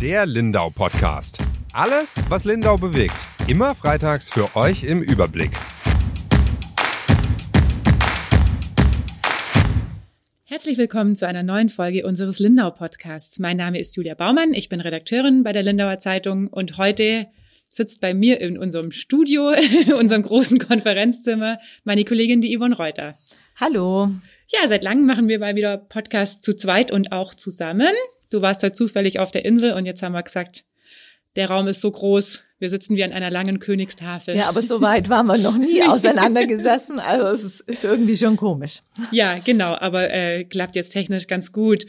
Der Lindau Podcast. Alles, was Lindau bewegt. Immer freitags für euch im Überblick. Herzlich willkommen zu einer neuen Folge unseres Lindau Podcasts. Mein Name ist Julia Baumann, ich bin Redakteurin bei der Lindauer Zeitung und heute sitzt bei mir in unserem Studio, unserem großen Konferenzzimmer, meine Kollegin die Yvonne Reuter. Hallo. Ja, seit langem machen wir mal wieder Podcast zu zweit und auch zusammen. Du warst heute zufällig auf der Insel und jetzt haben wir gesagt, der Raum ist so groß, wir sitzen wie an einer langen Königstafel. Ja, aber so weit waren wir noch nie auseinandergesessen. Also es ist, ist irgendwie schon komisch. Ja, genau, aber äh, klappt jetzt technisch ganz gut.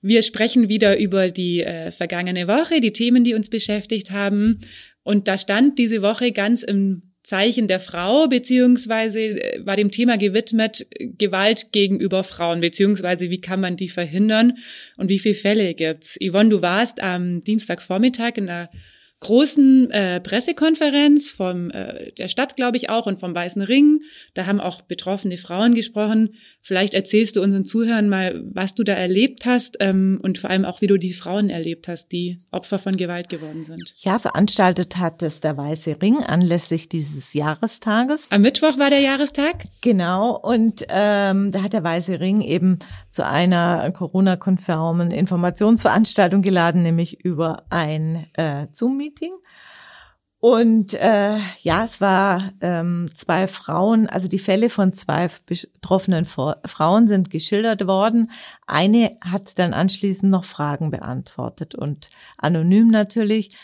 Wir sprechen wieder über die äh, vergangene Woche, die Themen, die uns beschäftigt haben. Und da stand diese Woche ganz im Zeichen der Frau, beziehungsweise äh, war dem Thema gewidmet Gewalt gegenüber Frauen, beziehungsweise wie kann man die verhindern und wie viele Fälle gibt's? Yvonne, du warst am Dienstagvormittag in der großen äh, Pressekonferenz vom äh, der Stadt, glaube ich auch, und vom Weißen Ring. Da haben auch betroffene Frauen gesprochen. Vielleicht erzählst du unseren Zuhörern mal, was du da erlebt hast ähm, und vor allem auch, wie du die Frauen erlebt hast, die Opfer von Gewalt geworden sind. Ja, veranstaltet hat es der Weiße Ring anlässlich dieses Jahrestages. Am Mittwoch war der Jahrestag. Genau, und ähm, da hat der Weiße Ring eben zu einer Corona-konformen Informationsveranstaltung geladen, nämlich über ein äh, Zoom-Meeting. Und äh, ja, es war ähm, zwei Frauen, also die Fälle von zwei betroffenen Frauen sind geschildert worden. Eine hat dann anschließend noch Fragen beantwortet und anonym natürlich.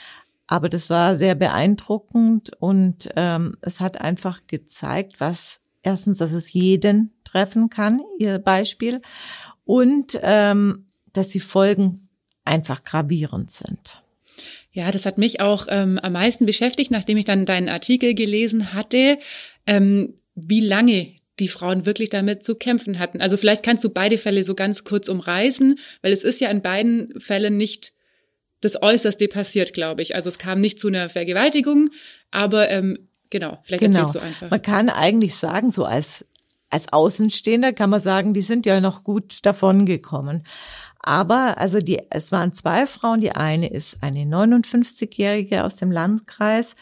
Aber das war sehr beeindruckend und ähm, es hat einfach gezeigt, was erstens, dass es jeden treffen kann, ihr Beispiel, und ähm, dass die Folgen einfach gravierend sind. Ja, das hat mich auch ähm, am meisten beschäftigt, nachdem ich dann deinen Artikel gelesen hatte, ähm, wie lange die Frauen wirklich damit zu kämpfen hatten. Also vielleicht kannst du beide Fälle so ganz kurz umreißen, weil es ist ja in beiden Fällen nicht das Äußerste passiert, glaube ich. Also es kam nicht zu einer Vergewaltigung, aber ähm, genau, vielleicht genau. erzählst du einfach. Man kann eigentlich sagen, so als als Außenstehender kann man sagen, die sind ja noch gut davon gekommen. Aber also die, es waren zwei Frauen. Die eine ist eine 59-Jährige aus dem Landkreis,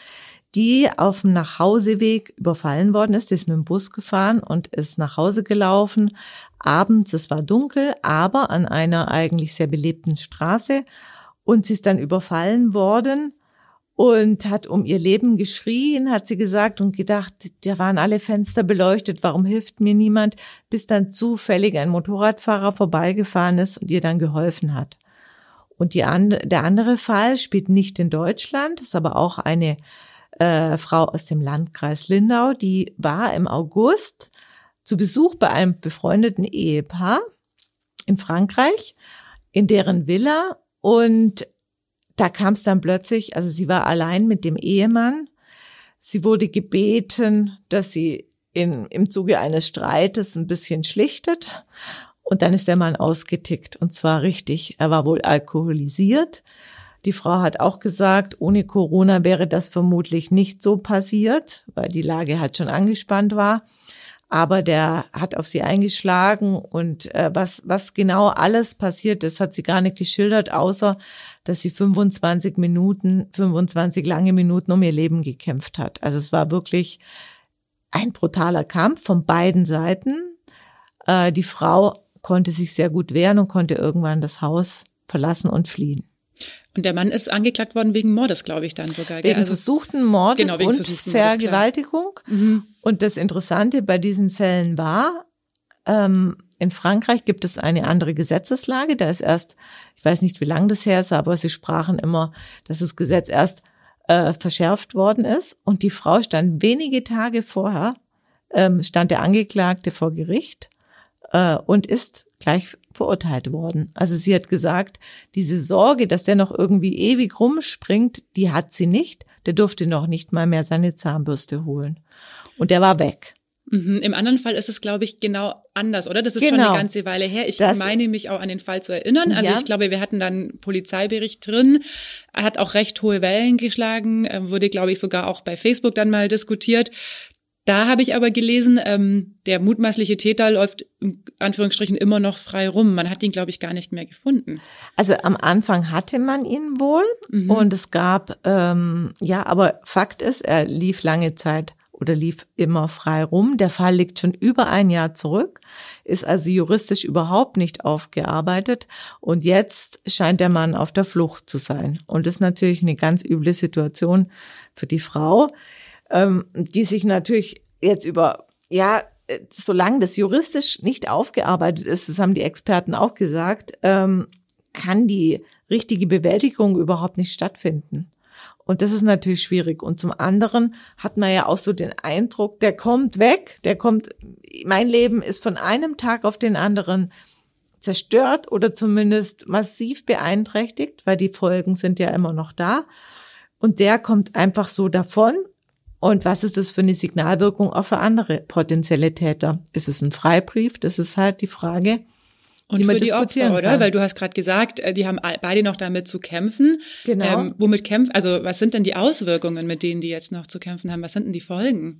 die auf dem Nachhauseweg überfallen worden ist. Die ist mit dem Bus gefahren und ist nach Hause gelaufen. Abends, es war dunkel, aber an einer eigentlich sehr belebten Straße. Und sie ist dann überfallen worden und hat um ihr Leben geschrien, hat sie gesagt und gedacht, da waren alle Fenster beleuchtet, warum hilft mir niemand, bis dann zufällig ein Motorradfahrer vorbeigefahren ist und ihr dann geholfen hat. Und die and der andere Fall spielt nicht in Deutschland, ist aber auch eine äh, Frau aus dem Landkreis Lindau, die war im August zu Besuch bei einem befreundeten Ehepaar in Frankreich, in deren Villa und da kam es dann plötzlich, also sie war allein mit dem Ehemann. Sie wurde gebeten, dass sie in, im Zuge eines Streites ein bisschen schlichtet. Und dann ist der Mann ausgetickt. Und zwar richtig. Er war wohl alkoholisiert. Die Frau hat auch gesagt, ohne Corona wäre das vermutlich nicht so passiert, weil die Lage halt schon angespannt war aber der hat auf sie eingeschlagen und äh, was, was genau alles passiert ist, hat sie gar nicht geschildert, außer dass sie 25 Minuten, 25 lange Minuten um ihr Leben gekämpft hat. Also es war wirklich ein brutaler Kampf von beiden Seiten. Äh, die Frau konnte sich sehr gut wehren und konnte irgendwann das Haus verlassen und fliehen. Und der Mann ist angeklagt worden wegen Mordes, glaube ich, dann sogar. Wegen also, versuchten Mordes genau, wegen und versuchten Vergewaltigung. Mhm. Und das Interessante bei diesen Fällen war, ähm, in Frankreich gibt es eine andere Gesetzeslage. Da ist erst, ich weiß nicht, wie lange das her ist, aber sie sprachen immer, dass das Gesetz erst äh, verschärft worden ist. Und die Frau stand wenige Tage vorher, ähm, stand der Angeklagte vor Gericht äh, und ist gleich verurteilt worden. Also sie hat gesagt, diese Sorge, dass der noch irgendwie ewig rumspringt, die hat sie nicht. Der durfte noch nicht mal mehr seine Zahnbürste holen. Und der war weg. Mhm. Im anderen Fall ist es, glaube ich, genau anders, oder? Das ist genau. schon eine genau. ganze Weile her. Ich das, meine mich auch an den Fall zu erinnern. Also ja. ich glaube, wir hatten dann Polizeibericht drin. Er hat auch recht hohe Wellen geschlagen, wurde, glaube ich, sogar auch bei Facebook dann mal diskutiert. Da habe ich aber gelesen, ähm, der mutmaßliche Täter läuft in Anführungsstrichen immer noch frei rum. Man hat ihn, glaube ich, gar nicht mehr gefunden. Also am Anfang hatte man ihn wohl mhm. und es gab, ähm, ja, aber Fakt ist, er lief lange Zeit oder lief immer frei rum. Der Fall liegt schon über ein Jahr zurück, ist also juristisch überhaupt nicht aufgearbeitet und jetzt scheint der Mann auf der Flucht zu sein. Und das ist natürlich eine ganz üble Situation für die Frau ähm, die sich natürlich jetzt über, ja, solange das juristisch nicht aufgearbeitet ist, das haben die Experten auch gesagt, ähm, kann die richtige Bewältigung überhaupt nicht stattfinden. Und das ist natürlich schwierig. Und zum anderen hat man ja auch so den Eindruck, der kommt weg, der kommt, mein Leben ist von einem Tag auf den anderen zerstört oder zumindest massiv beeinträchtigt, weil die Folgen sind ja immer noch da. Und der kommt einfach so davon und was ist das für eine Signalwirkung auch für andere potenzielle Täter? Ist es ein Freibrief? Das ist halt die Frage. Und die für die Opfer, oder? Kann. Weil du hast gerade gesagt, äh, die haben beide noch damit zu kämpfen. Genau. Ähm, womit kämpfen? Also was sind denn die Auswirkungen, mit denen die jetzt noch zu kämpfen haben? Was sind denn die Folgen?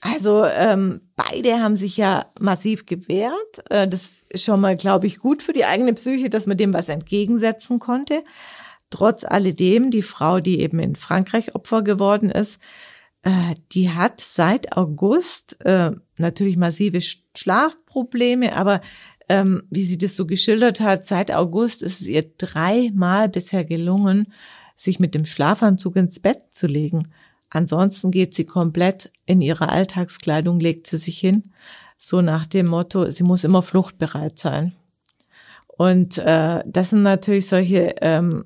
Also ähm, beide haben sich ja massiv gewehrt. Äh, das ist schon mal, glaube ich, gut für die eigene Psyche, dass man dem was entgegensetzen konnte. Trotz alledem, die Frau, die eben in Frankreich Opfer geworden ist, die hat seit August äh, natürlich massive Schlafprobleme, aber ähm, wie sie das so geschildert hat, seit August ist es ihr dreimal bisher gelungen, sich mit dem Schlafanzug ins Bett zu legen. Ansonsten geht sie komplett in ihre Alltagskleidung, legt sie sich hin, so nach dem Motto, sie muss immer fluchtbereit sein. Und äh, das sind natürlich solche ähm,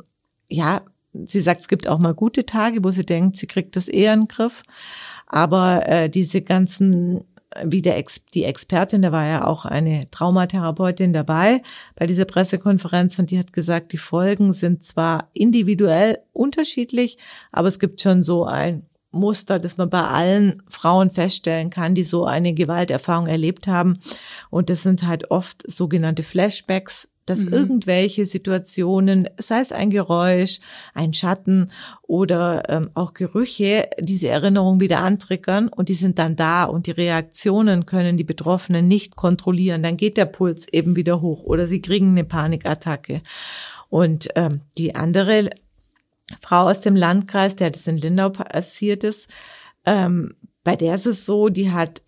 ja sie sagt, es gibt auch mal gute Tage, wo sie denkt, sie kriegt das eher in den Griff. Aber äh, diese ganzen, wie der Ex, die Expertin, da war ja auch eine Traumatherapeutin dabei bei dieser Pressekonferenz und die hat gesagt, die Folgen sind zwar individuell unterschiedlich, aber es gibt schon so ein Muster, das man bei allen Frauen feststellen kann, die so eine Gewalterfahrung erlebt haben. Und das sind halt oft sogenannte Flashbacks, dass mhm. irgendwelche Situationen, sei es ein Geräusch, ein Schatten oder ähm, auch Gerüche, diese Erinnerung wieder antriggern und die sind dann da und die Reaktionen können die Betroffenen nicht kontrollieren. Dann geht der Puls eben wieder hoch oder sie kriegen eine Panikattacke. Und ähm, die andere Frau aus dem Landkreis, der das in Lindau passiert ist, ähm, bei der ist es so, die hat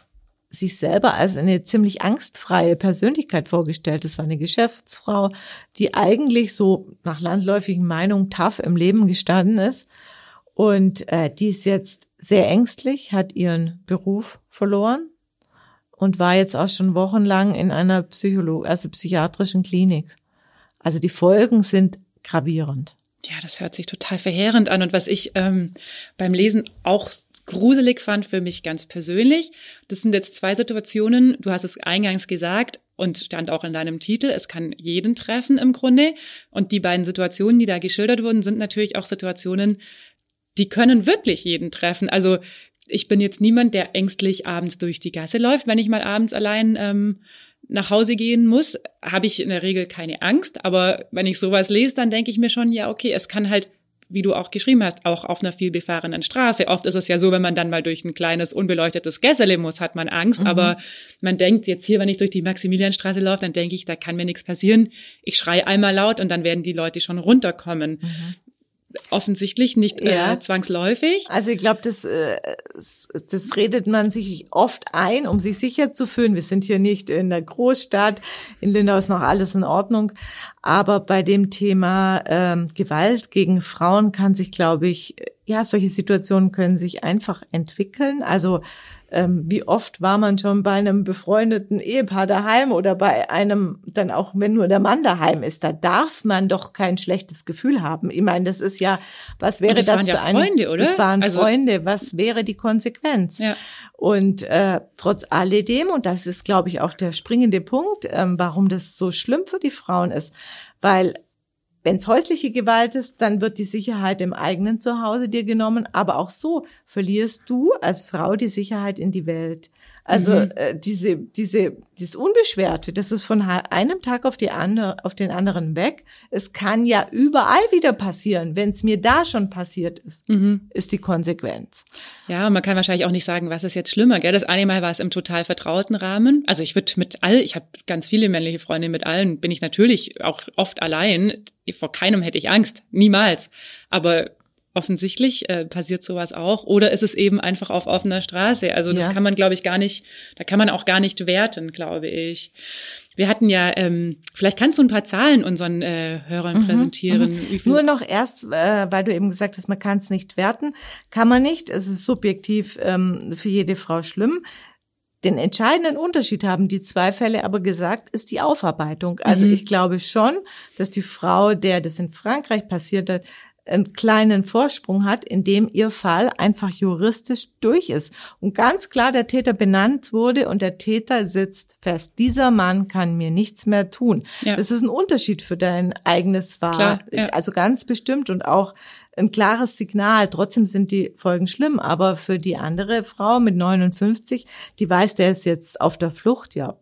sich selber als eine ziemlich angstfreie Persönlichkeit vorgestellt. Das war eine Geschäftsfrau, die eigentlich so nach landläufigen Meinungen tough im Leben gestanden ist. Und äh, die ist jetzt sehr ängstlich, hat ihren Beruf verloren und war jetzt auch schon wochenlang in einer Psycholo also psychiatrischen Klinik. Also die Folgen sind gravierend. Ja, das hört sich total verheerend an. Und was ich ähm, beim Lesen auch gruselig fand für mich ganz persönlich. Das sind jetzt zwei Situationen. Du hast es eingangs gesagt und stand auch in deinem Titel. Es kann jeden treffen im Grunde. Und die beiden Situationen, die da geschildert wurden, sind natürlich auch Situationen, die können wirklich jeden treffen. Also ich bin jetzt niemand, der ängstlich abends durch die Gasse läuft. Wenn ich mal abends allein ähm, nach Hause gehen muss, habe ich in der Regel keine Angst. Aber wenn ich sowas lese, dann denke ich mir schon, ja, okay, es kann halt wie du auch geschrieben hast, auch auf einer vielbefahrenen Straße. Oft ist es ja so, wenn man dann mal durch ein kleines, unbeleuchtetes Gässele muss, hat man Angst. Mhm. Aber man denkt jetzt hier, wenn ich durch die Maximilianstraße laufe, dann denke ich, da kann mir nichts passieren. Ich schreie einmal laut und dann werden die Leute schon runterkommen. Mhm offensichtlich nicht äh, ja. äh, zwangsläufig. Also ich glaube, das, äh, das redet man sich oft ein, um sich sicher zu fühlen. Wir sind hier nicht in der Großstadt. In Lindau ist noch alles in Ordnung. Aber bei dem Thema ähm, Gewalt gegen Frauen kann sich, glaube ich, ja, solche Situationen können sich einfach entwickeln. Also ähm, wie oft war man schon bei einem befreundeten Ehepaar daheim oder bei einem, dann auch wenn nur der Mann daheim ist, da darf man doch kein schlechtes Gefühl haben. Ich meine, das ist ja, was wäre das, das waren für ja Freunde, oder? Das waren also, Freunde, was wäre die Konsequenz? Ja. Und äh, trotz alledem, und das ist, glaube ich, auch der springende Punkt, ähm, warum das so schlimm für die Frauen ist, weil wenn es häusliche Gewalt ist, dann wird die Sicherheit im eigenen Zuhause dir genommen, aber auch so verlierst du als Frau die Sicherheit in die Welt. Also mhm. äh, diese, diese, dieses Unbeschwerte, das ist von einem Tag auf, die andere, auf den anderen weg. Es kann ja überall wieder passieren. Wenn es mir da schon passiert ist, mhm. ist die Konsequenz. Ja, man kann wahrscheinlich auch nicht sagen, was ist jetzt schlimmer. Gell? Das eine Mal war es im total vertrauten Rahmen. Also ich würde mit all, ich habe ganz viele männliche Freunde, mit allen bin ich natürlich auch oft allein. Vor keinem hätte ich Angst, niemals. Aber offensichtlich äh, passiert sowas auch oder ist es eben einfach auf offener Straße also das ja. kann man glaube ich gar nicht da kann man auch gar nicht werten glaube ich wir hatten ja ähm, vielleicht kannst du ein paar Zahlen unseren äh, Hörern mhm, präsentieren mhm. nur noch erst äh, weil du eben gesagt hast man kann es nicht werten kann man nicht es ist subjektiv ähm, für jede Frau schlimm den entscheidenden Unterschied haben die zwei Fälle aber gesagt, ist die Aufarbeitung. Also mhm. ich glaube schon, dass die Frau, der das in Frankreich passiert hat, einen kleinen Vorsprung hat, in dem ihr Fall einfach juristisch durch ist und ganz klar der Täter benannt wurde und der Täter sitzt fest. Dieser Mann kann mir nichts mehr tun. Ja. Das ist ein Unterschied für dein eigenes Wahl, klar, ja. also ganz bestimmt und auch ein klares Signal. Trotzdem sind die Folgen schlimm, aber für die andere Frau mit 59, die weiß, der ist jetzt auf der Flucht, ja,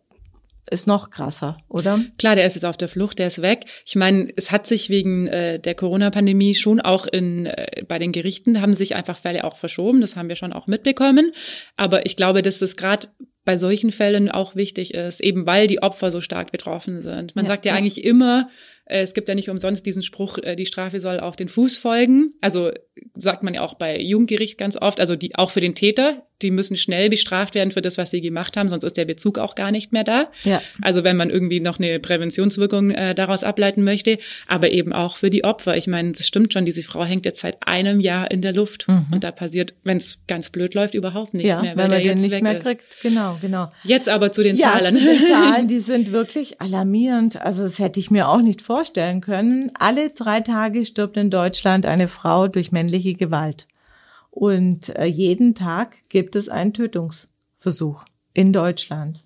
ist noch krasser, oder? Klar, der ist jetzt auf der Flucht, der ist weg. Ich meine, es hat sich wegen äh, der Corona-Pandemie schon auch in äh, bei den Gerichten haben sich einfach Fälle auch verschoben. Das haben wir schon auch mitbekommen. Aber ich glaube, dass das gerade bei solchen Fällen auch wichtig ist, eben weil die Opfer so stark betroffen sind. Man ja, sagt ja, ja, eigentlich immer, es gibt ja nicht umsonst diesen Spruch, äh, die Strafe soll auf den Fuß folgen. Also sagt man ja auch bei Jugendgericht ganz oft, also die auch für den Täter, die müssen schnell bestraft werden für das, was sie gemacht haben, sonst ist der Bezug auch gar nicht mehr da. Ja. Also wenn man irgendwie noch eine Präventionswirkung äh, daraus ableiten möchte, aber eben auch für die Opfer. Ich meine, es stimmt schon, diese Frau hängt jetzt seit einem Jahr in der Luft mhm. und da passiert, wenn es ganz blöd läuft, überhaupt nichts ja, mehr, weil, weil er jetzt nicht mehr ist. kriegt. Genau, genau. Jetzt aber zu den ja, Zahlen. Zu den Zahlen, die sind wirklich alarmierend. Also das hätte ich mir auch nicht vorstellen können. Alle drei Tage stirbt in Deutschland eine Frau durch männliche Gewalt. Und äh, jeden Tag gibt es einen Tötungsversuch in Deutschland.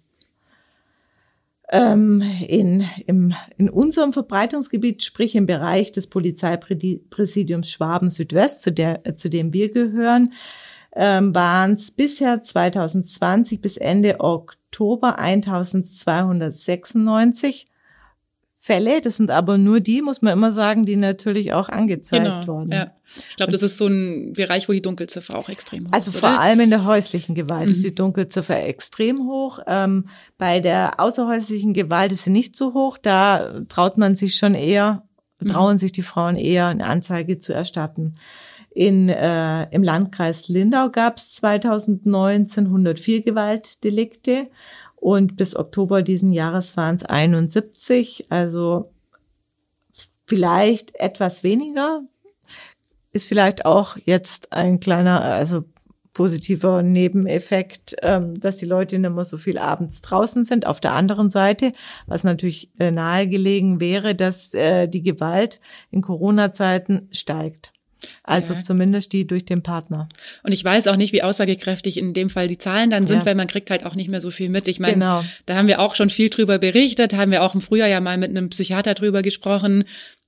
Ähm, in, im, in unserem Verbreitungsgebiet, sprich im Bereich des Polizeipräsidiums Schwaben Südwest, zu, der, äh, zu dem wir gehören, ähm, waren es bisher 2020 bis Ende Oktober 1296 Fälle. Das sind aber nur die, muss man immer sagen, die natürlich auch angezeigt genau, wurden. Ja. Ich glaube, das ist so ein Bereich, wo die Dunkelziffer auch extrem hoch also ist. Also vor allem in der häuslichen Gewalt mhm. ist die Dunkelziffer extrem hoch. Ähm, bei der außerhäuslichen Gewalt ist sie nicht so hoch. Da traut man sich schon eher, mhm. trauen sich die Frauen eher, eine Anzeige zu erstatten. In, äh, Im Landkreis Lindau gab es 2019 104 Gewaltdelikte und bis Oktober diesen Jahres waren es 71, also vielleicht etwas weniger. Ist vielleicht auch jetzt ein kleiner, also positiver Nebeneffekt, ähm, dass die Leute nicht mehr so viel abends draußen sind. Auf der anderen Seite, was natürlich äh, nahegelegen wäre, dass äh, die Gewalt in Corona-Zeiten steigt. Also ja. zumindest die durch den Partner. Und ich weiß auch nicht, wie aussagekräftig in dem Fall die Zahlen dann sind, ja. weil man kriegt halt auch nicht mehr so viel mit. Ich meine, genau. da haben wir auch schon viel drüber berichtet, haben wir auch im Frühjahr ja mal mit einem Psychiater drüber gesprochen.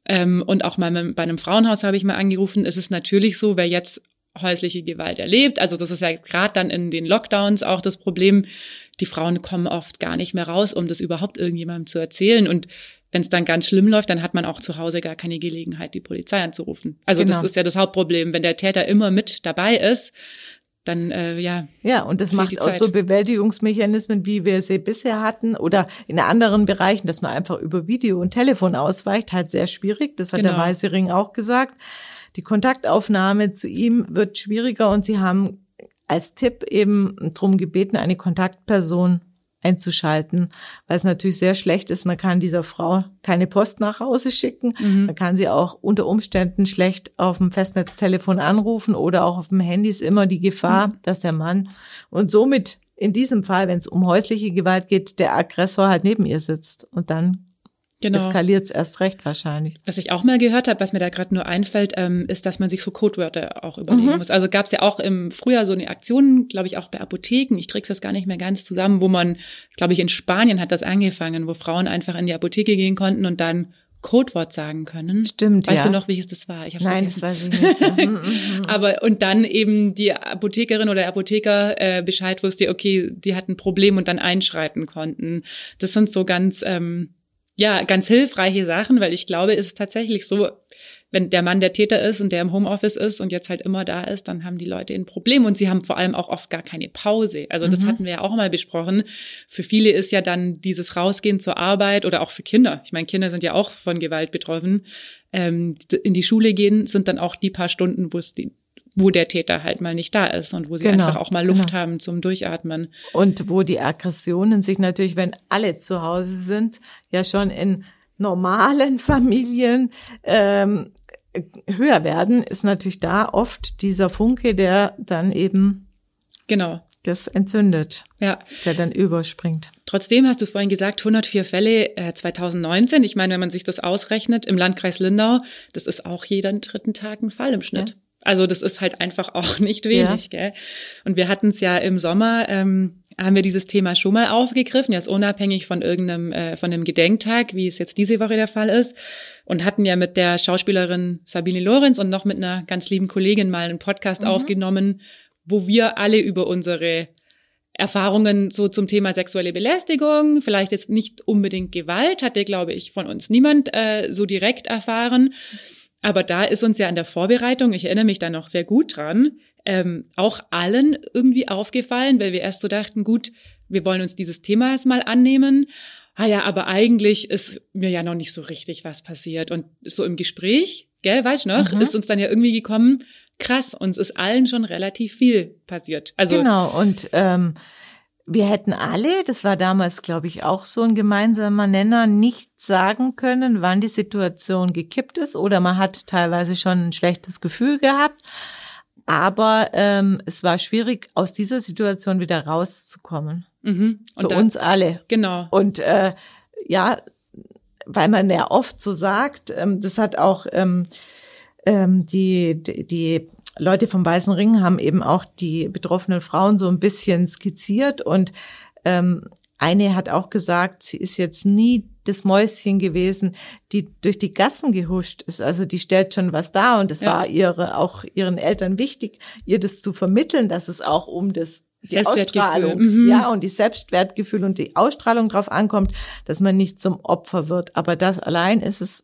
Ähm, und auch mal mit, bei einem Frauenhaus habe ich mal angerufen. Es ist natürlich so, wer jetzt häusliche Gewalt erlebt, also das ist ja gerade dann in den Lockdowns auch das Problem, die Frauen kommen oft gar nicht mehr raus, um das überhaupt irgendjemandem zu erzählen. Und wenn es dann ganz schlimm läuft, dann hat man auch zu Hause gar keine Gelegenheit, die Polizei anzurufen. Also genau. das ist ja das Hauptproblem. Wenn der Täter immer mit dabei ist, dann äh, ja. Ja, und das macht auch so Bewältigungsmechanismen, wie wir sie bisher hatten oder in anderen Bereichen, dass man einfach über Video und Telefon ausweicht, halt sehr schwierig. Das hat genau. der Weiße Ring auch gesagt. Die Kontaktaufnahme zu ihm wird schwieriger und sie haben als Tipp eben drum gebeten, eine Kontaktperson einzuschalten, weil es natürlich sehr schlecht ist. Man kann dieser Frau keine Post nach Hause schicken. Mhm. Man kann sie auch unter Umständen schlecht auf dem Festnetztelefon anrufen oder auch auf dem Handy ist immer die Gefahr, mhm. dass der Mann und somit in diesem Fall, wenn es um häusliche Gewalt geht, der Aggressor halt neben ihr sitzt und dann Genau. Eskaliert es erst recht wahrscheinlich. Was ich auch mal gehört habe, was mir da gerade nur einfällt, ähm, ist, dass man sich so Codewörter auch überlegen mhm. muss. Also gab es ja auch im Frühjahr so eine Aktion, glaube ich, auch bei Apotheken. Ich krieg's das gar nicht mehr ganz zusammen, wo man, glaube ich, in Spanien hat das angefangen, wo Frauen einfach in die Apotheke gehen konnten und dann Codewort sagen können. Stimmt, Weißt ja. du noch, welches das war? Ich hab's Nein, das vergessen. weiß ich nicht. Mhm, mhm. Aber und dann eben die Apothekerin oder der Apotheker äh, Bescheid wusste, okay, die hat ein Problem und dann einschreiten konnten. Das sind so ganz ähm, ja ganz hilfreiche Sachen, weil ich glaube, es ist tatsächlich so, wenn der Mann der Täter ist und der im Homeoffice ist und jetzt halt immer da ist, dann haben die Leute ein Problem und sie haben vor allem auch oft gar keine Pause. Also das hatten wir ja auch mal besprochen. Für viele ist ja dann dieses Rausgehen zur Arbeit oder auch für Kinder. Ich meine, Kinder sind ja auch von Gewalt betroffen. Ähm, in die Schule gehen sind dann auch die paar Stunden, wo es die wo der Täter halt mal nicht da ist und wo sie Genau, einfach auch mal Luft genau. haben zum Durchatmen. Und wo die Aggressionen sich natürlich, wenn alle zu Hause sind, ja schon in normalen Familien ähm, höher werden, ist natürlich da oft dieser Funke, der dann eben Genau. das entzündet, Ja. der dann überspringt. Trotzdem hast du vorhin gesagt, 104 Fälle äh, 2019. Ich meine, wenn man sich das ausrechnet, im Landkreis Lindau, das ist auch jeden dritten Tag ein Fall im Schnitt. Also das ist halt einfach auch nicht wenig, gell? Und wir hatten es ja im Sommer, ähm, haben wir dieses Thema schon mal aufgegriffen, jetzt unabhängig von irgendeinem, äh, von einem Gedenktag, wie es jetzt diese Woche der Fall ist. Und hatten ja mit der Schauspielerin Sabine Lorenz und noch mit einer ganz lieben Kollegin mal einen Podcast aufgenommen, wo wir alle über unsere Erfahrungen so zum Thema sexuelle Belästigung, vielleicht jetzt nicht unbedingt Gewalt, hatte, glaube ich, von uns niemand äh, so direkt erfahren. Aber da ist uns ja an der Vorbereitung, ich erinnere mich da noch sehr gut dran, ähm, auch allen irgendwie aufgefallen, weil wir erst so dachten, gut, wir wollen uns dieses Themas mal annehmen. Ah ja, aber eigentlich ist mir ja noch nicht so richtig was passiert. Und so im Gespräch, gell, weißt du noch, ist uns dann ja irgendwie gekommen, krass, uns ist allen schon relativ viel passiert. Also genau, und ähm, wir hätten alle, das war damals, glaube ich, auch so ein gemeinsamer Nenner, nicht sagen können, wann die Situation gekippt ist oder man hat teilweise schon ein schlechtes Gefühl gehabt. Aber ähm, es war schwierig, aus dieser Situation wieder rauszukommen. mhm. Für und da, uns alle. Genau. Und äh, ja, weil man ja oft so sagt, ähm, das hat auch ähm, ähm, die, die, die Leute vom Weißen Ring haben eben auch die betroffenen Frauen so ein bisschen skizziert und ähm, eine hat auch gesagt, sie ist jetzt nie das Mäuschen gewesen, die durch die Gassen gehuscht ist. Also die stellt schon was dar und es Ja. war ihre auch ihren Eltern wichtig, ihr das zu vermitteln, dass es auch um das die Selbstwertgefühl. Ausstrahlung, Mhm. ja, und die Selbstwertgefühl und die Ausstrahlung drauf ankommt, dass man nicht zum Opfer wird. Aber das allein ist es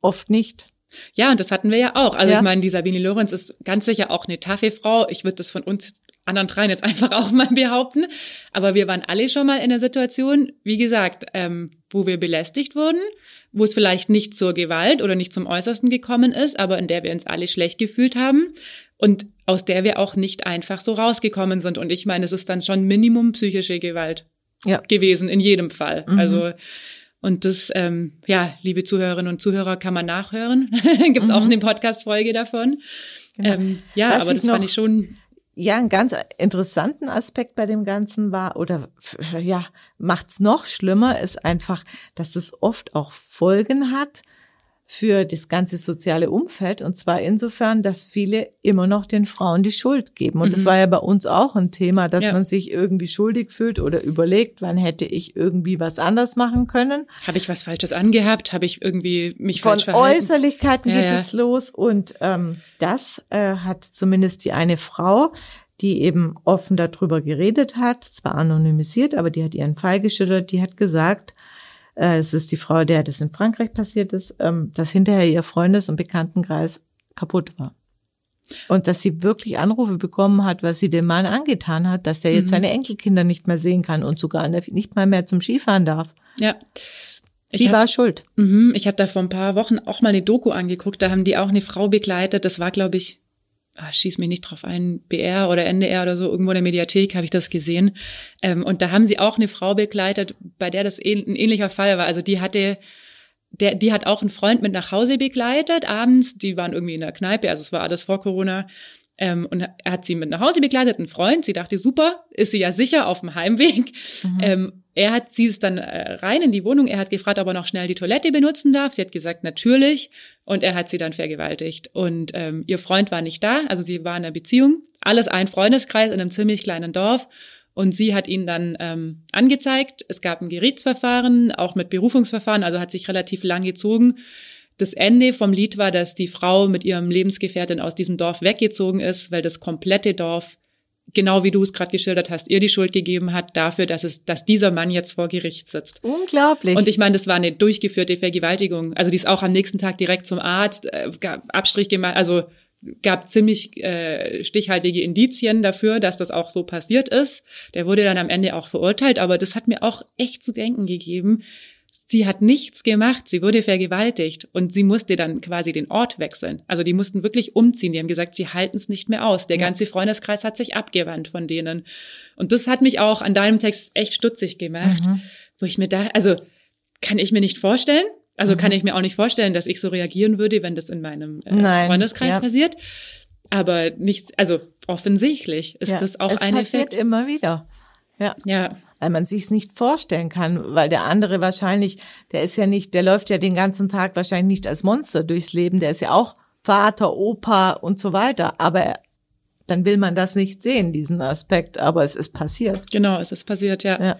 oft nicht. Ja, und das hatten wir ja auch. Also Ja. ich meine, die Sabine Lorenz ist ganz sicher auch eine taffe Frau. Ich würde das von uns anderen dreien jetzt einfach auch mal behaupten. Aber wir waren alle schon mal in der Situation, wie gesagt, ähm, wo wir belästigt wurden, wo es vielleicht nicht zur Gewalt oder nicht zum Äußersten gekommen ist, aber in der wir uns alle schlecht gefühlt haben und aus der wir auch nicht einfach so rausgekommen sind. Und ich meine, es ist dann schon Minimum psychische Gewalt Ja. gewesen, in jedem Fall. Also und das, ähm, ja, liebe Zuhörerinnen und Zuhörer, kann man nachhören. Gibt's auch eine Podcast-Folge davon. Ähm, ja, Was aber das fand noch- ich schon, Ja, einen ganz interessanten Aspekt bei dem Ganzen war, oder ja, macht's noch schlimmer, ist einfach, dass es oft auch Folgen hat für das ganze soziale Umfeld. Und zwar insofern, dass viele immer noch den Frauen die Schuld geben. Und das war ja bei uns auch ein Thema, dass Ja. man sich irgendwie schuldig fühlt oder überlegt, wann hätte ich irgendwie was anders machen können. habe ich was Falsches angehabt? Habe ich irgendwie mich Von falsch verhalten? Äußerlichkeiten Ja, geht ja. es los und ähm, das äh, hat zumindest die eine Frau, die eben offen darüber geredet hat, zwar anonymisiert, aber die hat ihren Fall geschildert, die hat gesagt, äh, es ist die Frau, der das in Frankreich passiert ist, ähm, dass hinterher ihr Freundes- und Bekanntenkreis kaputt war. Und dass sie wirklich Anrufe bekommen hat, was sie dem Mann angetan hat, dass er Mhm. jetzt seine Enkelkinder nicht mehr sehen kann und sogar nicht mal mehr zum Skifahren darf. Ja. Sie hab- war schuld. Mhm, ich habe da vor ein paar Wochen auch mal eine Doku angeguckt, da haben die auch eine Frau begleitet, das war, glaube ich, ah, schieß mich nicht drauf ein, BR oder NDR oder so, irgendwo in der Mediathek habe ich das gesehen. Ähm, und da haben sie auch eine Frau begleitet, bei der das ähn- ein ähnlicher Fall war. Also die hatte, der, die hat auch einen Freund mit nach Hause begleitet, abends, die waren irgendwie in der Kneipe, also es war alles vor Corona. Ähm, und er hat sie mit nach Hause begleitet, einen Freund. Sie dachte, super, ist sie ja sicher auf dem Heimweg. Ähm, er hat sie ist dann äh, rein in die Wohnung. Er hat gefragt, ob er noch schnell die Toilette benutzen darf. Sie hat gesagt, natürlich. Und er hat sie dann vergewaltigt. Und ähm, ihr Freund war nicht da, also sie war in einer Beziehung. Alles ein Freundeskreis in einem ziemlich kleinen Dorf. Und sie hat ihn dann ähm, angezeigt. Es gab ein Gerichtsverfahren, auch mit Berufungsverfahren, also hat sich relativ lang gezogen. Das Ende vom Lied war, dass die Frau mit ihrem Lebensgefährtin aus diesem Dorf weggezogen ist, weil das komplette Dorf, genau wie du es gerade geschildert hast, ihr die Schuld gegeben hat dafür, dass es, dass dieser Mann jetzt vor Gericht sitzt. Unglaublich. Und ich meine, das war eine durchgeführte Vergewaltigung. Also die ist auch am nächsten Tag direkt zum Arzt, äh, gab Abstrich gemacht, also gab ziemlich äh, stichhaltige Indizien dafür, dass das auch so passiert ist. Der wurde dann am Ende auch verurteilt, aber das hat mir auch echt zu denken gegeben. Sie hat nichts gemacht, sie wurde vergewaltigt und sie musste dann quasi den Ort wechseln. Also die mussten wirklich umziehen. Die haben gesagt, sie halten es nicht mehr aus. Der Ja. ganze Freundeskreis hat sich abgewandt von denen. Und das hat mich auch an deinem Text echt stutzig gemacht, Mhm. wo ich mir da, also kann ich mir nicht vorstellen. Also Mhm. kann ich mir auch nicht vorstellen, dass ich so reagieren würde, wenn das in meinem äh, Nein, Freundeskreis ja. passiert. Aber nichts, also offensichtlich ist ja, das auch es ein passiert Effekt. immer wieder. Ja. Ja, weil man sich's nicht vorstellen kann, weil der andere wahrscheinlich, der ist ja nicht, der läuft ja den ganzen Tag wahrscheinlich nicht als Monster durchs Leben, der ist ja auch Vater, Opa und so weiter, aber er- dann will man das nicht sehen, diesen Aspekt, aber es ist passiert. genau, es ist passiert, ja. Ja.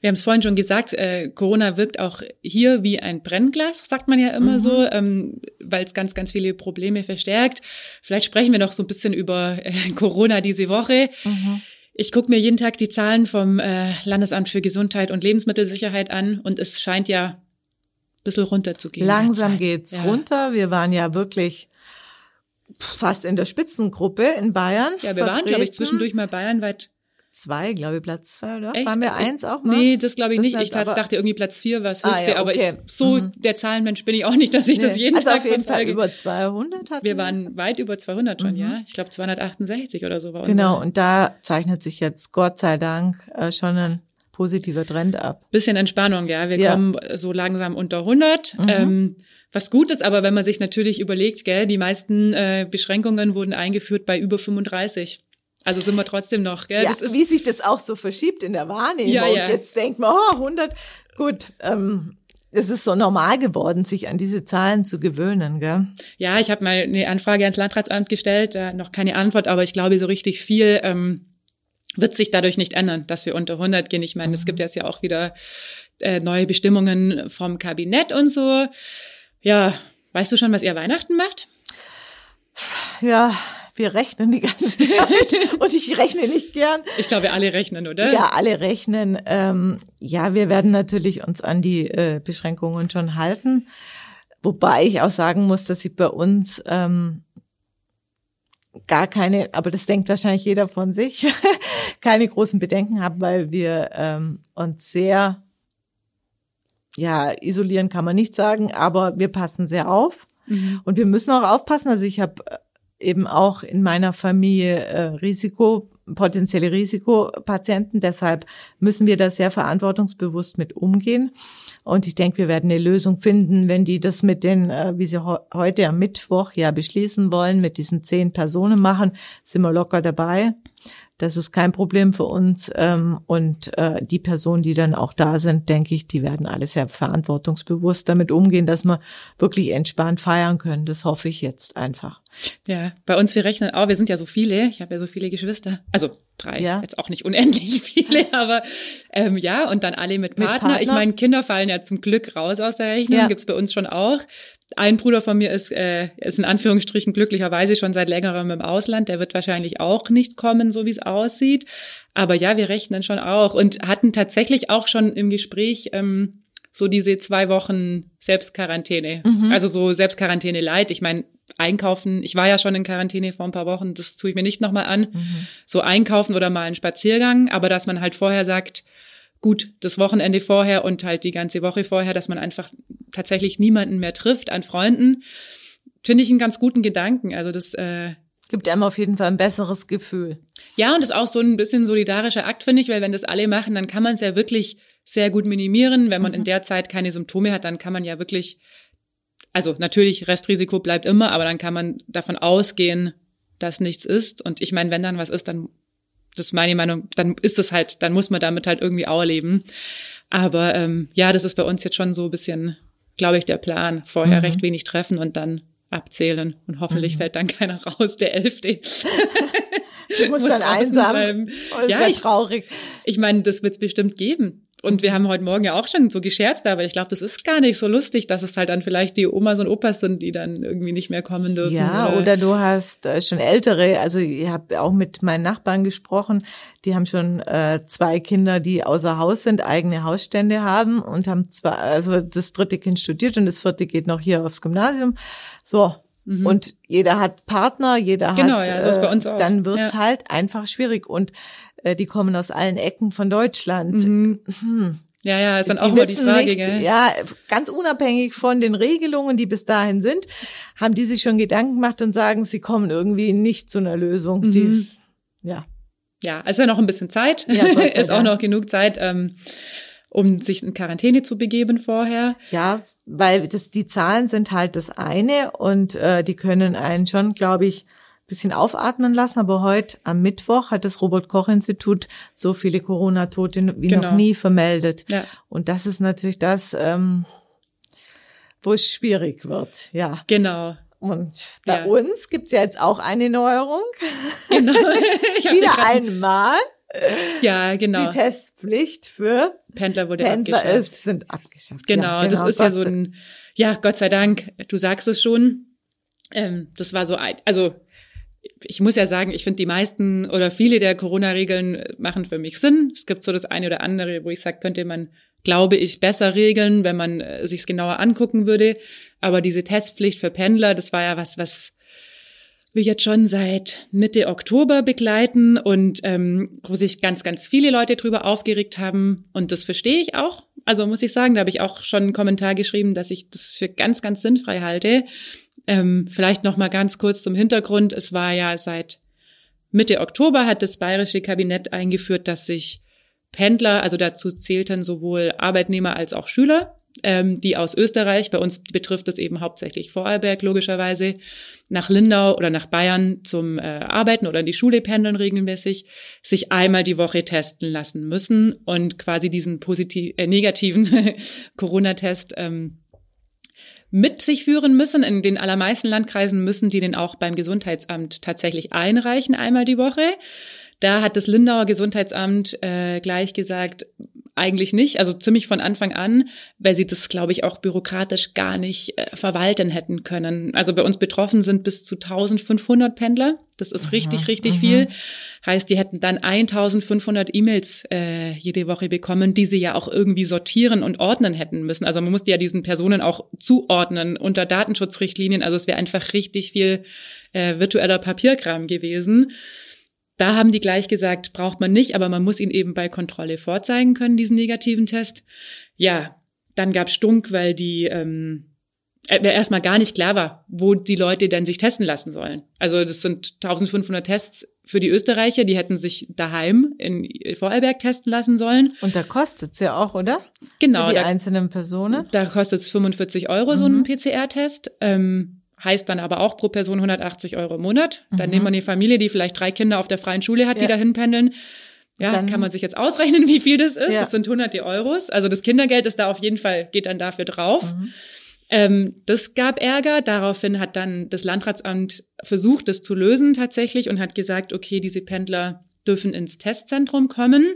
Wir haben es vorhin schon gesagt, äh, Corona wirkt auch hier wie ein Brennglas, sagt man ja immer Mhm. so, ähm, weil es ganz, ganz viele Probleme verstärkt. Vielleicht sprechen wir noch so ein bisschen über äh, Corona diese Woche. Mhm. Ich gucke mir jeden Tag die Zahlen vom äh, Landesamt für Gesundheit und Lebensmittelsicherheit an und es scheint ja ein bisschen runterzugehen. Langsam geht's ja. runter. Wir waren ja wirklich fast in der Spitzengruppe in Bayern. Ja, wir waren, glaube ich, vertreten. zwischendurch mal bayernweit. Zwei, glaube ich, Platz zwei, oder? Echt? Waren wir eins auch mal? Nee, das glaube ich Das nicht. Ich dachte, dachte irgendwie Platz vier war das Ah, höchste, ja, aber ich, okay. so Mhm. der Zahlenmensch bin ich auch nicht, dass ich das Nee. jeden also Tag auf jeden Fall verfolge. über 200 hatten Wir wir's. waren weit über 200 schon, ja. Ich glaube 268 oder so war. Mhm. Genau, und da zeichnet sich jetzt Gott sei Dank äh, schon ein positiver Trend ab. Bisschen Entspannung, ja. Wir Ja. kommen so langsam unter 100. Ähm, was gut ist, aber wenn man sich natürlich überlegt, gell, die meisten äh, Beschränkungen wurden eingeführt bei über 35. Also sind wir trotzdem noch, gell? Ja, das ist, wie sich das auch so verschiebt in der Wahrnehmung. Ja, ja. Jetzt denkt man, oh, 100, gut, ähm, es ist so normal geworden, sich an diese Zahlen zu gewöhnen, gell? Ja, ich habe mal eine Anfrage ans Landratsamt gestellt, da noch keine Antwort, aber ich glaube, so richtig viel ähm, wird sich dadurch nicht ändern, dass wir unter 100 gehen. Ich meine, es gibt jetzt ja auch wieder äh, neue Bestimmungen vom Kabinett und so. Ja, weißt du schon, was ihr Weihnachten macht? Ja, wir rechnen die ganze Zeit und ich rechne nicht gern. Ich glaube, alle rechnen, oder? Ja, alle rechnen. Ähm, ja, wir werden natürlich uns an die äh, Beschränkungen schon halten. Wobei ich auch sagen muss, dass ich bei uns ähm, gar keine, aber das denkt wahrscheinlich jeder von sich, keine großen Bedenken haben, weil wir ähm, uns sehr, ja, isolieren kann man nicht sagen, aber wir passen sehr auf. Und wir müssen auch aufpassen. Also ich habe eben auch in meiner Familie äh, Risiko, potenzielle Risikopatienten. Deshalb müssen wir da sehr verantwortungsbewusst mit umgehen. Und ich denke, wir werden eine Lösung finden, wenn die das mit den, äh, wie sie heu- heute am Mittwoch ja beschließen wollen, mit diesen zehn Personen machen, sind wir locker dabei. Das ist kein Problem für uns. Ähm, und äh, die Personen, die dann auch da sind, denke ich, die werden alle sehr verantwortungsbewusst damit umgehen, dass wir wirklich entspannt feiern können. Das hoffe ich jetzt einfach. Ja, bei uns, wir rechnen auch, wir sind ja so viele, ich habe ja so viele Geschwister, also drei, Ja. jetzt auch nicht unendlich viele, aber ähm, ja, und dann alle mit Mit Partner. Ich Partner? meine, Kinder fallen ja zum Glück raus aus der Rechnung, Ja. gibt's bei uns schon auch. Ein Bruder von mir ist, äh, ist in Anführungsstrichen glücklicherweise schon seit längerem im Ausland, der wird wahrscheinlich auch nicht kommen, so wie es aussieht. Aber ja, wir rechnen schon auch und hatten tatsächlich auch schon im Gespräch ähm, so diese zwei Wochen Selbstquarantäne. Also so Selbstquarantäne light. Ich meine, einkaufen, ich war ja schon in Quarantäne vor ein paar Wochen, das tue ich mir nicht nochmal an. So einkaufen oder mal einen Spaziergang, aber dass man halt vorher sagt, gut, das Wochenende vorher und halt die ganze Woche vorher, dass man einfach tatsächlich niemanden mehr trifft an Freunden, finde ich einen ganz guten Gedanken. Also das äh, Gibt einem auf jeden Fall ein besseres Gefühl. ja, und das ist auch so ein bisschen solidarischer Akt, finde ich, weil wenn das alle machen, dann kann man es ja wirklich sehr gut minimieren. Wenn man in der Zeit keine Symptome hat, dann kann man ja wirklich, also natürlich, Restrisiko bleibt immer, aber dann kann man davon ausgehen, dass nichts ist. Und ich meine, wenn dann was ist, dann, das ist meine Meinung, dann ist es halt, dann muss man damit halt irgendwie auch leben. Aber ähm, ja, das ist bei uns jetzt schon so ein bisschen, glaube ich, der Plan. Vorher recht wenig treffen und dann abzählen. Und hoffentlich fällt dann keiner raus, der Elfte. Du musst dann einsam. Bleiben. Oh, ja, ich, traurig. Ich meine, das wird es bestimmt geben. Und wir haben heute Morgen ja auch schon so gescherzt, aber ich glaube, das ist gar nicht so lustig, dass es halt dann vielleicht die Omas und Opas sind, die dann irgendwie nicht mehr kommen dürfen. Ja, oder, du hast äh, schon ältere, also ich habe auch mit meinen Nachbarn gesprochen, die haben schon äh, zwei Kinder, die außer Haus sind, eigene Hausstände haben und haben zwei, also das dritte Kind studiert und das vierte geht noch hier aufs Gymnasium. So, Mhm. Und jeder hat Partner, jeder genau, hat, ja, das ist bei uns auch. dann wird's ja. halt einfach schwierig. Und äh, die kommen aus allen Ecken von Deutschland. Mhm. Hm. Ja, ja, ist dann die auch immer die Frage, nicht, gell? Ja, ganz unabhängig von den Regelungen, die bis dahin sind, haben die sich schon Gedanken gemacht und sagen, sie kommen irgendwie nicht zu einer Lösung. Mhm. Die, ja. Ja, also ja noch ein bisschen Zeit. Ja, ist auch noch genug Zeit. Ähm, um sich in Quarantäne zu begeben vorher. Ja, weil das, die Zahlen sind halt das eine und äh, die können einen schon, glaube ich, bisschen aufatmen lassen. Aber heute am Mittwoch hat das Robert-Koch-Institut so viele Corona-Tote wie genau. noch nie vermeldet. Ja. Und das ist natürlich das, ähm, wo es schwierig wird. Ja. Genau. Und bei ja. uns gibt's ja jetzt auch eine Neuerung. Genau. Wieder einmal. Ja, genau. Die Testpflicht für Pendler wurde Pendler abgeschafft. Ist, sind abgeschafft. Genau, ja, genau. das ist Gott ja so ein, ja, Gott sei Dank, du sagst es schon. Ähm, das war so, ein, also ich muss ja sagen, ich finde die meisten oder viele der Corona-Regeln machen für mich Sinn. Es gibt so das eine oder andere, wo ich sage, könnte man, glaube ich, besser regeln, wenn man äh, sich genauer angucken würde. Aber diese Testpflicht für Pendler, das war ja was, was wir jetzt schon seit Mitte Oktober begleiten und ähm, wo sich ganz, ganz viele Leute drüber aufgeregt haben. Und das verstehe ich auch. Also muss ich sagen, da habe ich auch schon einen Kommentar geschrieben, dass ich das für ganz, ganz sinnfrei halte. Ähm, vielleicht noch mal ganz kurz zum Hintergrund. Es war ja seit Mitte Oktober hat das bayerische Kabinett eingeführt, dass sich Pendler, also dazu zählten sowohl Arbeitnehmer als auch Schüler, ähm, die aus Österreich, bei uns betrifft es eben hauptsächlich Vorarlberg logischerweise, nach Lindau oder nach Bayern zum äh, Arbeiten oder in die Schule pendeln regelmäßig, sich einmal die Woche testen lassen müssen und quasi diesen positiv, äh, negativen Corona-Test ähm, mit sich führen müssen. In den allermeisten Landkreisen müssen die den auch beim Gesundheitsamt tatsächlich einreichen, einmal die Woche. Da hat das Lindauer Gesundheitsamt äh, gleich gesagt, eigentlich nicht, also ziemlich von Anfang an, weil sie das, glaube ich, auch bürokratisch gar nicht äh, verwalten hätten können. Also bei uns betroffen sind bis zu 1500 Pendler. Das ist aha, richtig, richtig aha. viel. Heißt, die hätten dann 1500 E-Mails äh, jede Woche bekommen, die sie ja auch irgendwie sortieren und ordnen hätten müssen. Also man musste ja diesen Personen auch zuordnen unter Datenschutzrichtlinien. Also es wäre einfach richtig viel äh, virtueller Papierkram gewesen. Da haben die gleich gesagt, braucht man nicht, aber man muss ihn eben bei Kontrolle vorzeigen können, diesen negativen Test. Ja, dann gab Stunk, weil die ähm, äh, erstmal gar nicht klar war, wo die Leute denn sich testen lassen sollen. Also das sind 1500 Tests für die Österreicher, die hätten sich daheim in Vorarlberg testen lassen sollen. Und da kostet's ja auch, oder? Genau. Für die da, einzelnen Personen. Da kostet's 45 Euro, mhm. so ein PCR-Test. Ähm, heißt dann aber auch pro Person 180 Euro im Monat. Dann mhm. nehmen wir eine Familie, die vielleicht drei Kinder auf der freien Schule hat, die ja. dahin pendeln. Ja, dann, kann man sich jetzt ausrechnen, wie viel das ist. Ja. Das sind hunderte Euros. Also das Kindergeld ist da auf jeden Fall, geht dann dafür drauf. Mhm. Ähm, das gab Ärger. Daraufhin hat dann das Landratsamt versucht, das zu lösen tatsächlich und hat gesagt, okay, diese Pendler dürfen ins Testzentrum kommen.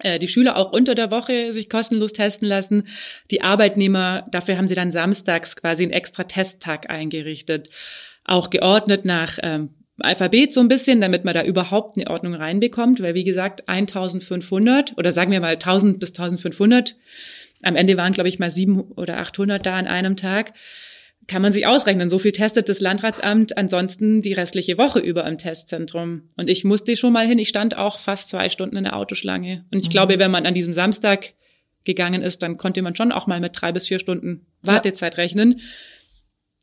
Äh, die Schüler auch unter der Woche sich kostenlos testen lassen. Die Arbeitnehmer, dafür haben sie dann samstags quasi einen extra Testtag eingerichtet. Auch geordnet nach ähm, Alphabet so ein bisschen, damit man da überhaupt eine Ordnung reinbekommt, weil wie gesagt 1500 oder sagen wir mal 1000 bis 1500, am Ende waren glaube ich mal sieben oder 800 da an einem Tag kann man sich ausrechnen. So viel testet das Landratsamt ansonsten die restliche Woche über im Testzentrum. Und ich musste schon mal hin. Ich stand auch fast zwei Stunden in der Autoschlange. Und ich mhm. glaube, wenn man an diesem Samstag gegangen ist, dann konnte man schon auch mal mit drei bis vier Stunden Wartezeit ja. rechnen.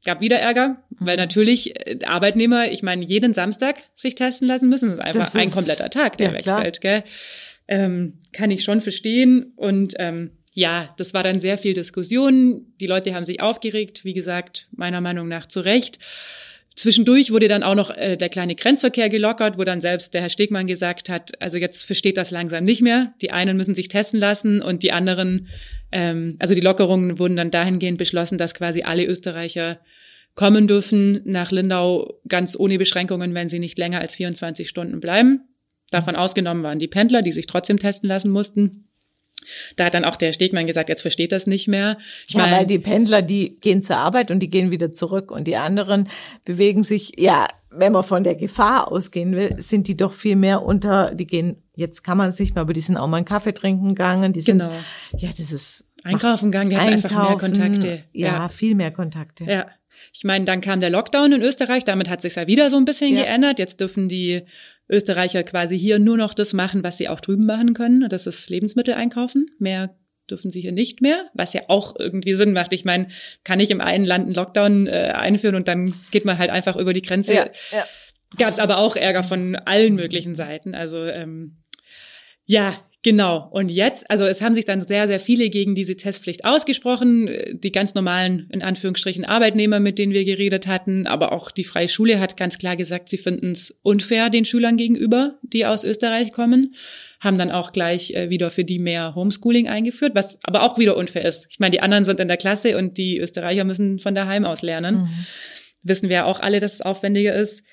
Gab wieder Ärger, weil mhm. natürlich äh, Arbeitnehmer, ich meine, jeden Samstag sich testen lassen müssen. Das ist einfach das ist, ein kompletter Tag, der ja, wegfällt. Gell? Ähm, kann ich schon verstehen. Und ähm, ja, das war dann sehr viel Diskussion. Die Leute haben sich aufgeregt, wie gesagt, meiner Meinung nach zu Recht. Zwischendurch wurde dann auch noch äh, der kleine Grenzverkehr gelockert, wo dann selbst der Herr Stegmann gesagt hat, also jetzt versteht das langsam nicht mehr. Die einen müssen sich testen lassen und die anderen, ähm, also die Lockerungen wurden dann dahingehend beschlossen, dass quasi alle Österreicher kommen dürfen nach Lindau ganz ohne Beschränkungen, wenn sie nicht länger als 24 Stunden bleiben. Davon ausgenommen waren die Pendler, die sich trotzdem testen lassen mussten. Da hat dann auch der Stegmann gesagt, jetzt versteht das nicht mehr. Ich ja, meine, weil die Pendler, die gehen zur Arbeit und die gehen wieder zurück und die anderen bewegen sich, ja, wenn man von der Gefahr ausgehen will, sind die doch viel mehr unter, die gehen, jetzt kann man es nicht mehr, aber die sind auch mal einen Kaffee trinken gegangen, die sind, genau. ja, das ist. Einkaufen gegangen, die haben einfach mehr Kontakte. Ja, ja, viel mehr Kontakte. Ja. Ich meine, dann kam der Lockdown in Österreich, damit hat sich ja wieder so ein bisschen ja. geändert. Jetzt dürfen die Österreicher quasi hier nur noch das machen, was sie auch drüben machen können. Das ist Lebensmittel einkaufen. Mehr dürfen sie hier nicht mehr, was ja auch irgendwie Sinn macht. Ich meine, kann ich im einen Land einen Lockdown äh, einführen und dann geht man halt einfach über die Grenze. Ja, ja. Gab es aber auch Ärger von allen möglichen Seiten. Also ähm, ja, Genau. Und jetzt, also es haben sich dann sehr, sehr viele gegen diese Testpflicht ausgesprochen. Die ganz normalen, in Anführungsstrichen, Arbeitnehmer, mit denen wir geredet hatten. Aber auch die Freie Schule hat ganz klar gesagt, sie finden es unfair den Schülern gegenüber, die aus Österreich kommen. Haben dann auch gleich äh, wieder für die mehr Homeschooling eingeführt, was aber auch wieder unfair ist. Ich meine, die anderen sind in der Klasse und die Österreicher müssen von daheim aus lernen. Mhm. Wissen wir auch alle, dass es aufwendiger ist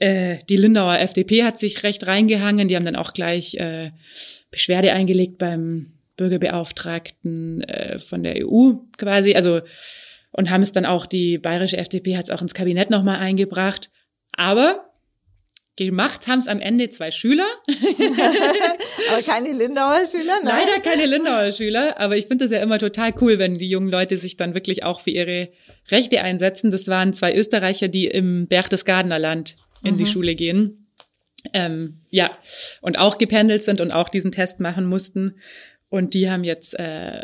äh, die Lindauer FDP hat sich recht reingehangen. Die haben dann auch gleich äh, Beschwerde eingelegt beim Bürgerbeauftragten äh, von der EU quasi. Also und haben es dann auch, die bayerische FDP hat es auch ins Kabinett nochmal eingebracht. Aber gemacht haben es am Ende zwei Schüler. aber keine Lindauer Schüler, nein. Leider keine Lindauer Schüler, aber ich finde das ja immer total cool, wenn die jungen Leute sich dann wirklich auch für ihre Rechte einsetzen. Das waren zwei Österreicher, die im Berchtesgadener Land in mhm. die Schule gehen. Ähm, ja, und auch gependelt sind und auch diesen Test machen mussten. Und die haben jetzt äh,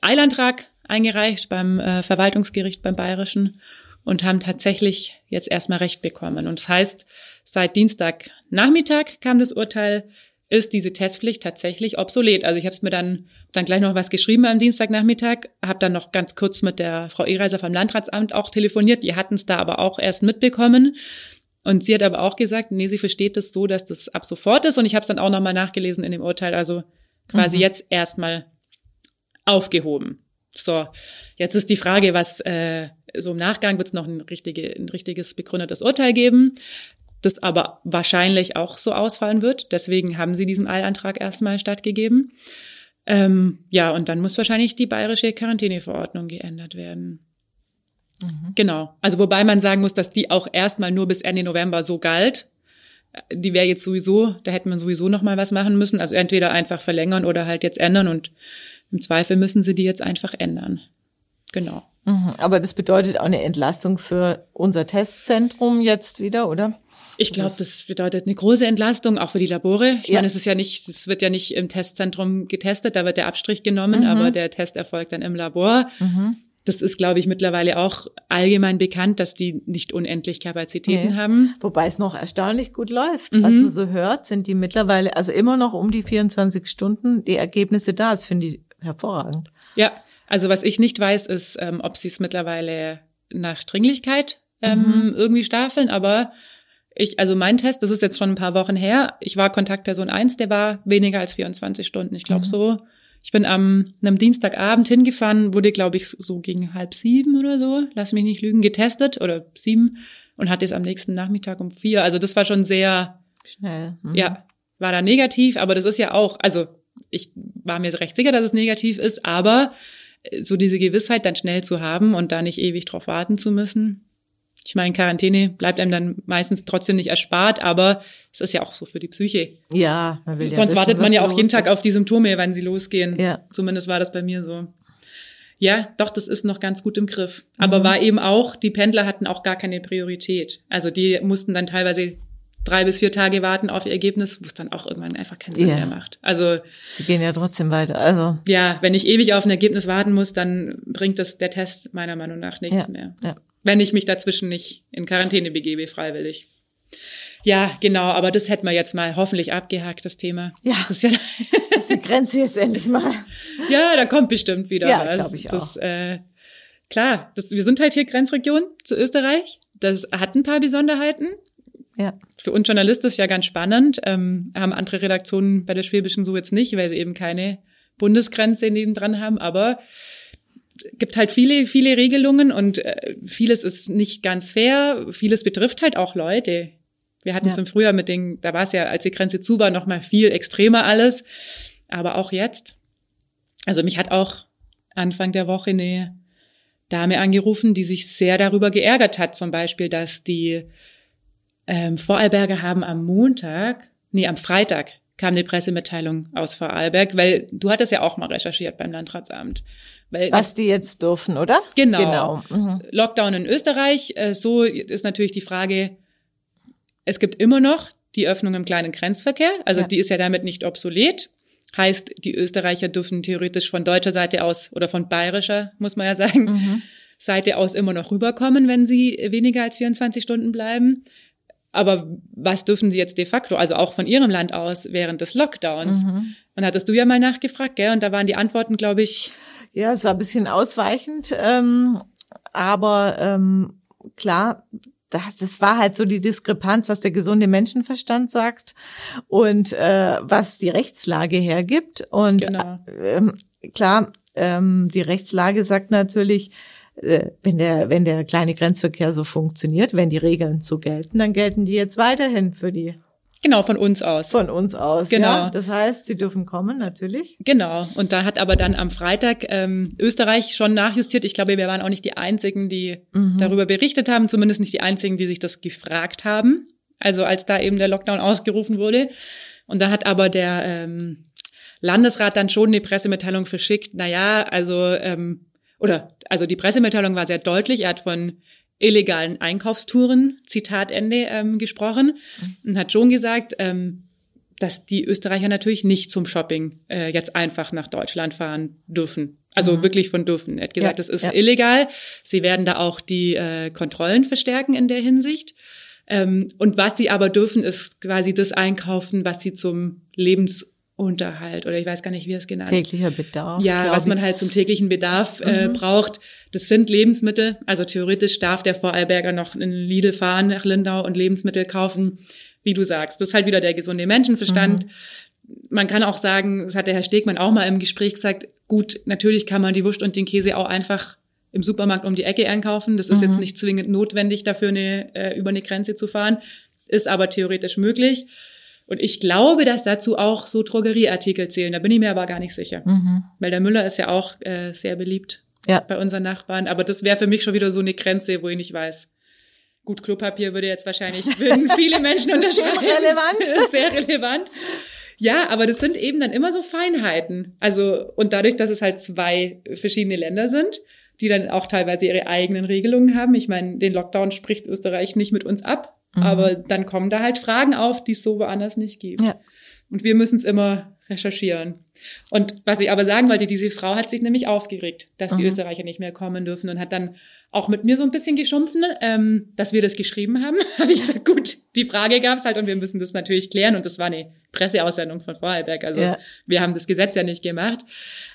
Eilantrag eingereicht beim äh, Verwaltungsgericht beim Bayerischen und haben tatsächlich jetzt erstmal Recht bekommen. Und das heißt, seit Dienstagnachmittag kam das Urteil, ist diese Testpflicht tatsächlich obsolet. Also ich habe es mir dann dann gleich noch was geschrieben am Dienstagnachmittag, habe dann noch ganz kurz mit der Frau Ehreiser vom Landratsamt auch telefoniert. Die hatten es da aber auch erst mitbekommen. Und sie hat aber auch gesagt, nee, sie versteht das so, dass das ab sofort ist. Und ich habe es dann auch nochmal nachgelesen in dem Urteil. Also quasi mhm. jetzt erstmal aufgehoben. So, jetzt ist die Frage, was äh, so im Nachgang wird es noch ein, richtige, ein richtiges begründetes Urteil geben, das aber wahrscheinlich auch so ausfallen wird. Deswegen haben sie diesem Eilantrag erstmal stattgegeben. Ähm, ja, und dann muss wahrscheinlich die bayerische Quarantäneverordnung geändert werden. Mhm. Genau. Also wobei man sagen muss, dass die auch erstmal nur bis Ende November so galt. Die wäre jetzt sowieso, da hätte man sowieso noch mal was machen müssen. Also entweder einfach verlängern oder halt jetzt ändern und im Zweifel müssen sie die jetzt einfach ändern. Genau. Mhm. Aber das bedeutet auch eine Entlastung für unser Testzentrum jetzt wieder, oder? Ich glaube, das bedeutet eine große Entlastung auch für die Labore. Ich ja. meine, es ist ja nicht, es wird ja nicht im Testzentrum getestet, da wird der Abstrich genommen, mhm. aber der Test erfolgt dann im Labor. Mhm das ist, glaube ich, mittlerweile auch allgemein bekannt, dass die nicht unendlich Kapazitäten nee. haben. Wobei es noch erstaunlich gut läuft. Mhm. Was man so hört, sind die mittlerweile, also immer noch um die 24 Stunden die Ergebnisse da. Das finde ich hervorragend. Ja, also was ich nicht weiß, ist, ähm, ob sie es mittlerweile nach Dringlichkeit ähm, mhm. irgendwie staffeln, aber ich, also mein Test, das ist jetzt schon ein paar Wochen her. Ich war Kontaktperson eins, der war weniger als 24 Stunden. Ich glaube mhm. so ich bin am einem Dienstagabend hingefahren, wurde, glaube ich, so gegen halb sieben oder so, lass mich nicht lügen, getestet oder sieben und hatte es am nächsten Nachmittag um vier. Also das war schon sehr schnell. Mhm. Ja, war da negativ, aber das ist ja auch, also ich war mir recht sicher, dass es negativ ist, aber so diese Gewissheit dann schnell zu haben und da nicht ewig drauf warten zu müssen, ich meine, Quarantäne bleibt einem dann meistens trotzdem nicht erspart, aber es ist ja auch so für die Psyche. Ja, man will ja Sonst wissen, wartet man ja auch jeden Tag ist. auf die Symptome, wann sie losgehen. Ja. Zumindest war das bei mir so. Ja, doch, das ist noch ganz gut im Griff. Aber mhm. war eben auch, die Pendler hatten auch gar keine Priorität. Also die mussten dann teilweise drei bis vier Tage warten auf ihr Ergebnis, wo es dann auch irgendwann einfach keinen Sinn yeah. mehr macht. Also sie gehen ja trotzdem weiter. Also ja, wenn ich ewig auf ein Ergebnis warten muss, dann bringt das der Test meiner Meinung nach nichts ja. mehr. Ja wenn ich mich dazwischen nicht in Quarantäne begebe, freiwillig. Ja, genau, aber das hätten wir jetzt mal hoffentlich abgehakt, das Thema. Ja, das ist, ja das ist die Grenze jetzt endlich mal. Ja, da kommt bestimmt wieder ja, was. glaube ich das, auch. Äh, klar, das, wir sind halt hier Grenzregion zu Österreich. Das hat ein paar Besonderheiten. Ja. Für uns Journalisten ist ja ganz spannend. Ähm, haben andere Redaktionen bei der Schwäbischen so jetzt nicht, weil sie eben keine Bundesgrenze nebendran haben. Aber gibt halt viele, viele Regelungen und äh, vieles ist nicht ganz fair. Vieles betrifft halt auch Leute. Wir hatten es im Frühjahr mit den, da war es ja, als die Grenze zu war, noch mal viel extremer alles. Aber auch jetzt. Also mich hat auch Anfang der Woche eine Dame angerufen, die sich sehr darüber geärgert hat, zum Beispiel, dass die ähm, Vorarlberger haben am Montag, nee, am Freitag kam eine Pressemitteilung aus Vorarlberg, weil du hattest ja auch mal recherchiert beim Landratsamt. Weil Was die jetzt dürfen, oder? Genau. genau. Mhm. Lockdown in Österreich, äh, so ist natürlich die Frage, es gibt immer noch die Öffnung im kleinen Grenzverkehr, also ja. die ist ja damit nicht obsolet. Heißt, die Österreicher dürfen theoretisch von deutscher Seite aus oder von bayerischer, muss man ja sagen, mhm. Seite aus immer noch rüberkommen, wenn sie weniger als 24 Stunden bleiben. Aber was dürfen sie jetzt de facto, also auch von ihrem Land aus während des Lockdowns? Mhm. Und hattest du ja mal nachgefragt, gell? Und da waren die Antworten, glaube ich. Ja, es war ein bisschen ausweichend, ähm, aber ähm, klar, das, das war halt so die Diskrepanz, was der gesunde Menschenverstand sagt und äh, was die Rechtslage hergibt. Und genau. ähm, klar, ähm, die Rechtslage sagt natürlich, äh, wenn der, wenn der kleine Grenzverkehr so funktioniert, wenn die Regeln so gelten, dann gelten die jetzt weiterhin für die Genau, von uns aus. Von uns aus, genau. Ja. Das heißt, sie dürfen kommen, natürlich. Genau. Und da hat aber dann am Freitag ähm, Österreich schon nachjustiert. Ich glaube, wir waren auch nicht die Einzigen, die mhm. darüber berichtet haben, zumindest nicht die Einzigen, die sich das gefragt haben. Also als da eben der Lockdown ausgerufen wurde. Und da hat aber der ähm, Landesrat dann schon eine Pressemitteilung verschickt. Naja, also ähm, oder also die Pressemitteilung war sehr deutlich. Er hat von illegalen Einkaufstouren, Zitat Ende, ähm, gesprochen und hat schon gesagt, ähm, dass die Österreicher natürlich nicht zum Shopping äh, jetzt einfach nach Deutschland fahren dürfen. Also mhm. wirklich von dürfen. Er hat gesagt, ja, das ist ja. illegal. Sie werden da auch die äh, Kontrollen verstärken in der Hinsicht. Ähm, und was sie aber dürfen, ist quasi das einkaufen, was sie zum Lebens Unterhalt oder ich weiß gar nicht, wie es genannt. Täglicher Bedarf. Ja, was man halt zum täglichen Bedarf äh, mhm. braucht. Das sind Lebensmittel. Also theoretisch darf der Vorarlberger noch in Lidl fahren nach Lindau und Lebensmittel kaufen, wie du sagst. Das ist halt wieder der gesunde Menschenverstand. Mhm. Man kann auch sagen, das hat der Herr Stegmann auch mal im Gespräch gesagt, gut, natürlich kann man die Wurst und den Käse auch einfach im Supermarkt um die Ecke einkaufen. Das ist mhm. jetzt nicht zwingend notwendig, dafür eine, äh, über eine Grenze zu fahren, ist aber theoretisch möglich. Und ich glaube, dass dazu auch so Drogerieartikel zählen. Da bin ich mir aber gar nicht sicher. Mhm. Weil der Müller ist ja auch äh, sehr beliebt ja. bei unseren Nachbarn. Aber das wäre für mich schon wieder so eine Grenze, wo ich nicht weiß. Gut, Klopapier würde jetzt wahrscheinlich würden viele Menschen unterschreiben. Sehr relevant. Das ist sehr relevant. Ja, aber das sind eben dann immer so Feinheiten. Also, und dadurch, dass es halt zwei verschiedene Länder sind, die dann auch teilweise ihre eigenen Regelungen haben. Ich meine, den Lockdown spricht Österreich nicht mit uns ab. Mhm. Aber dann kommen da halt Fragen auf, die es so woanders nicht gibt. Ja. Und wir müssen es immer recherchieren. Und was ich aber sagen wollte, diese Frau hat sich nämlich aufgeregt, dass die mhm. Österreicher nicht mehr kommen dürfen und hat dann auch mit mir so ein bisschen geschumpfen, ähm, dass wir das geschrieben haben. Habe ich gesagt, gut, die Frage gab es halt und wir müssen das natürlich klären. Und das war eine Presseaussendung von Vorarlberg. Also ja. wir haben das Gesetz ja nicht gemacht.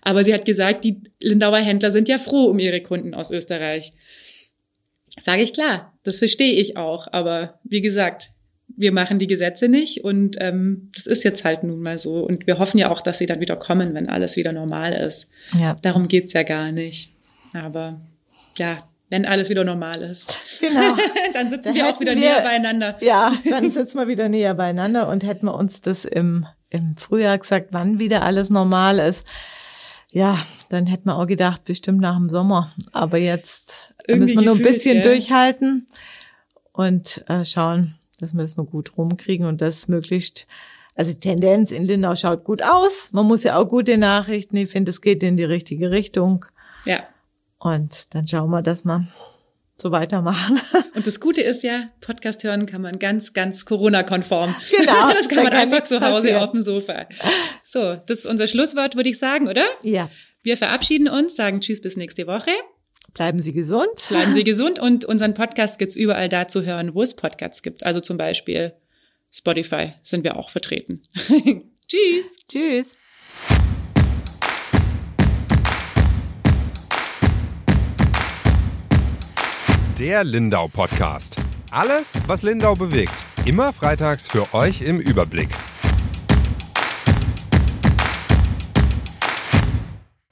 Aber sie hat gesagt, die Lindauer Händler sind ja froh um ihre Kunden aus Österreich. Sage ich klar, das verstehe ich auch. Aber wie gesagt, wir machen die Gesetze nicht und ähm, das ist jetzt halt nun mal so. Und wir hoffen ja auch, dass sie dann wieder kommen, wenn alles wieder normal ist. Ja. Darum geht's ja gar nicht. Aber ja, wenn alles wieder normal ist. Genau. dann sitzen dann wir auch wieder wir, näher beieinander. Ja, dann sitzen wir wieder näher beieinander und hätten wir uns das im, im Frühjahr gesagt, wann wieder alles normal ist. Ja, dann hätten wir auch gedacht, bestimmt nach dem Sommer. Aber jetzt Irgendwie müssen wir nur ein bisschen ja. durchhalten und äh, schauen, dass wir das noch gut rumkriegen und das möglichst, also die Tendenz in Lindau schaut gut aus. Man muss ja auch gute Nachrichten. Ich finde, es geht in die richtige Richtung. Ja. Und dann schauen wir, dass wir so weitermachen. Und das Gute ist ja, Podcast hören kann man ganz, ganz Corona-konform. Genau. Das kann man einfach zu Hause passieren. auf dem Sofa. So, das ist unser Schlusswort, würde ich sagen, oder? Ja. Wir verabschieden uns, sagen Tschüss bis nächste Woche. Bleiben Sie gesund. Bleiben Sie gesund und unseren Podcast gibt's überall da zu hören, wo es Podcasts gibt. Also zum Beispiel Spotify sind wir auch vertreten. Tschüss. Tschüss. Der Lindau Podcast. Alles, was Lindau bewegt. Immer freitags für euch im Überblick.